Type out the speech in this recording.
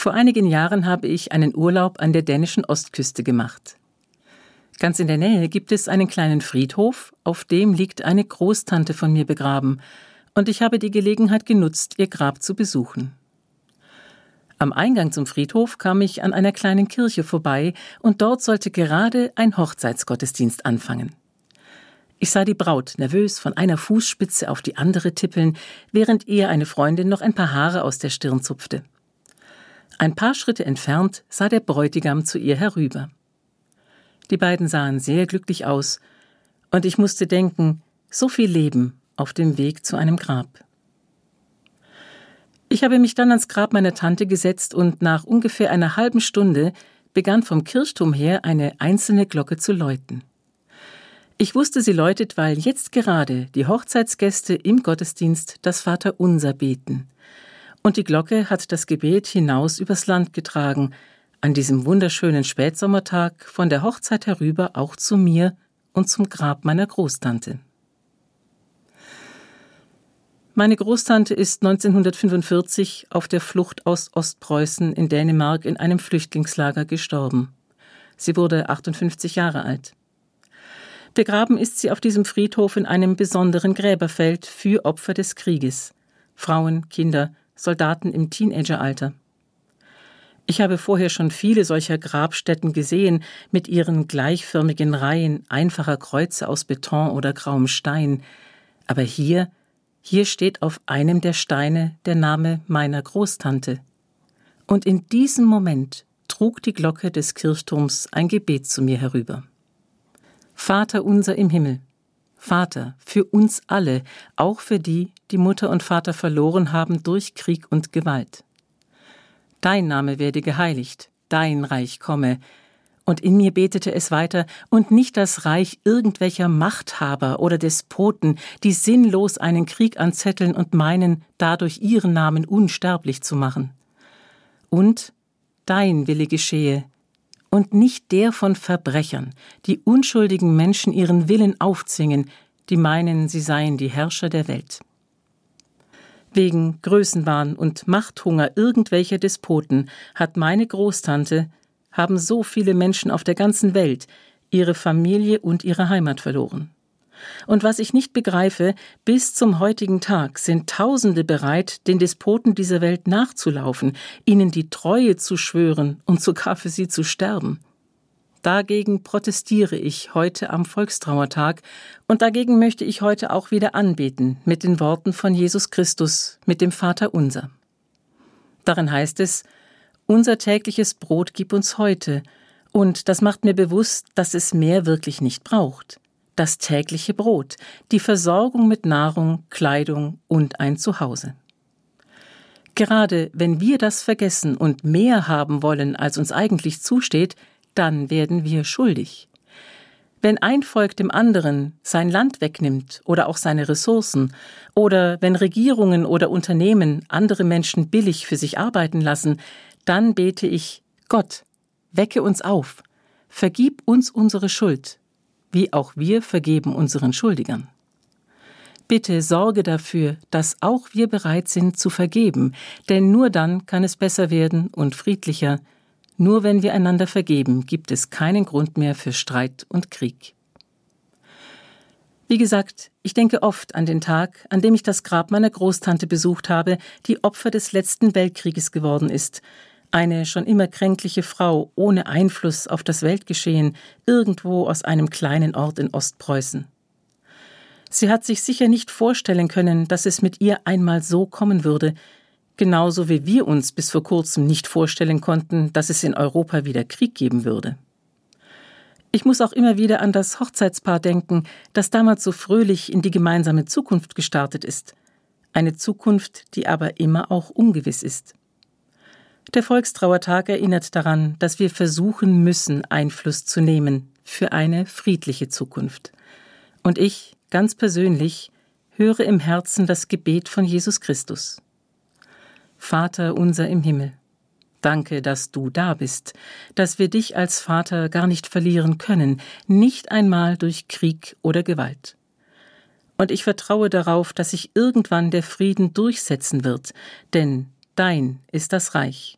Vor einigen Jahren habe ich einen Urlaub an der dänischen Ostküste gemacht. Ganz in der Nähe gibt es einen kleinen Friedhof, auf dem liegt eine Großtante von mir begraben, und ich habe die Gelegenheit genutzt, ihr Grab zu besuchen. Am Eingang zum Friedhof kam ich an einer kleinen Kirche vorbei, und dort sollte gerade ein Hochzeitsgottesdienst anfangen. Ich sah die Braut nervös von einer Fußspitze auf die andere tippeln, während ihr eine Freundin noch ein paar Haare aus der Stirn zupfte. Ein paar Schritte entfernt sah der Bräutigam zu ihr herüber. Die beiden sahen sehr glücklich aus, und ich musste denken, so viel Leben auf dem Weg zu einem Grab. Ich habe mich dann ans Grab meiner Tante gesetzt und nach ungefähr einer halben Stunde begann vom Kirchturm her eine einzelne Glocke zu läuten. Ich wusste, sie läutet, weil jetzt gerade die Hochzeitsgäste im Gottesdienst das Vaterunser beten. Und die Glocke hat das Gebet hinaus übers Land getragen, an diesem wunderschönen Spätsommertag von der Hochzeit herüber auch zu mir und zum Grab meiner Großtante. Meine Großtante ist 1945 auf der Flucht aus Ostpreußen in Dänemark in einem Flüchtlingslager gestorben. Sie wurde 58 Jahre alt. Begraben ist sie auf diesem Friedhof in einem besonderen Gräberfeld für Opfer des Krieges. Frauen, Kinder, Soldaten im Teenageralter. Ich habe vorher schon viele solcher Grabstätten gesehen, mit ihren gleichförmigen Reihen einfacher Kreuze aus Beton oder grauem Stein. Aber hier hier steht auf einem der Steine der Name meiner Großtante. Und in diesem Moment trug die Glocke des Kirchturms ein Gebet zu mir herüber. Vater unser im Himmel, Vater, für uns alle, auch für die, die Mutter und Vater verloren haben durch Krieg und Gewalt. Dein Name werde geheiligt, dein Reich komme, und in mir betete es weiter, und nicht das Reich irgendwelcher Machthaber oder Despoten, die sinnlos einen Krieg anzetteln und meinen, dadurch ihren Namen unsterblich zu machen. Und dein Wille geschehe, und nicht der von Verbrechern, die unschuldigen Menschen ihren Willen aufzwingen, die meinen, sie seien die Herrscher der Welt. Wegen Größenwahn und Machthunger irgendwelcher Despoten hat meine Großtante haben so viele Menschen auf der ganzen Welt ihre Familie und ihre Heimat verloren. Und was ich nicht begreife, bis zum heutigen Tag sind Tausende bereit, den Despoten dieser Welt nachzulaufen, ihnen die Treue zu schwören und sogar für sie zu sterben. Dagegen protestiere ich heute am Volkstrauertag und dagegen möchte ich heute auch wieder anbeten mit den Worten von Jesus Christus, mit dem Vater unser. Darin heißt es, unser tägliches Brot gib uns heute, und das macht mir bewusst, dass es mehr wirklich nicht braucht. Das tägliche Brot, die Versorgung mit Nahrung, Kleidung und ein Zuhause. Gerade wenn wir das vergessen und mehr haben wollen, als uns eigentlich zusteht, dann werden wir schuldig. Wenn ein Volk dem anderen sein Land wegnimmt oder auch seine Ressourcen, oder wenn Regierungen oder Unternehmen andere Menschen billig für sich arbeiten lassen, dann bete ich, Gott, wecke uns auf, vergib uns unsere Schuld, wie auch wir vergeben unseren Schuldigern. Bitte sorge dafür, dass auch wir bereit sind zu vergeben, denn nur dann kann es besser werden und friedlicher. Nur wenn wir einander vergeben, gibt es keinen Grund mehr für Streit und Krieg. Wie gesagt, ich denke oft an den Tag, an dem ich das Grab meiner Großtante besucht habe, die Opfer des letzten Weltkrieges geworden ist, eine schon immer kränkliche Frau ohne Einfluss auf das Weltgeschehen irgendwo aus einem kleinen Ort in Ostpreußen. Sie hat sich sicher nicht vorstellen können, dass es mit ihr einmal so kommen würde, genauso wie wir uns bis vor kurzem nicht vorstellen konnten, dass es in Europa wieder Krieg geben würde. Ich muss auch immer wieder an das Hochzeitspaar denken, das damals so fröhlich in die gemeinsame Zukunft gestartet ist, eine Zukunft, die aber immer auch ungewiss ist. Der Volkstrauertag erinnert daran, dass wir versuchen müssen, Einfluss zu nehmen für eine friedliche Zukunft. Und ich, ganz persönlich, höre im Herzen das Gebet von Jesus Christus. Vater unser im Himmel, danke, dass du da bist, dass wir dich als Vater gar nicht verlieren können, nicht einmal durch Krieg oder Gewalt. Und ich vertraue darauf, dass sich irgendwann der Frieden durchsetzen wird, denn dein ist das Reich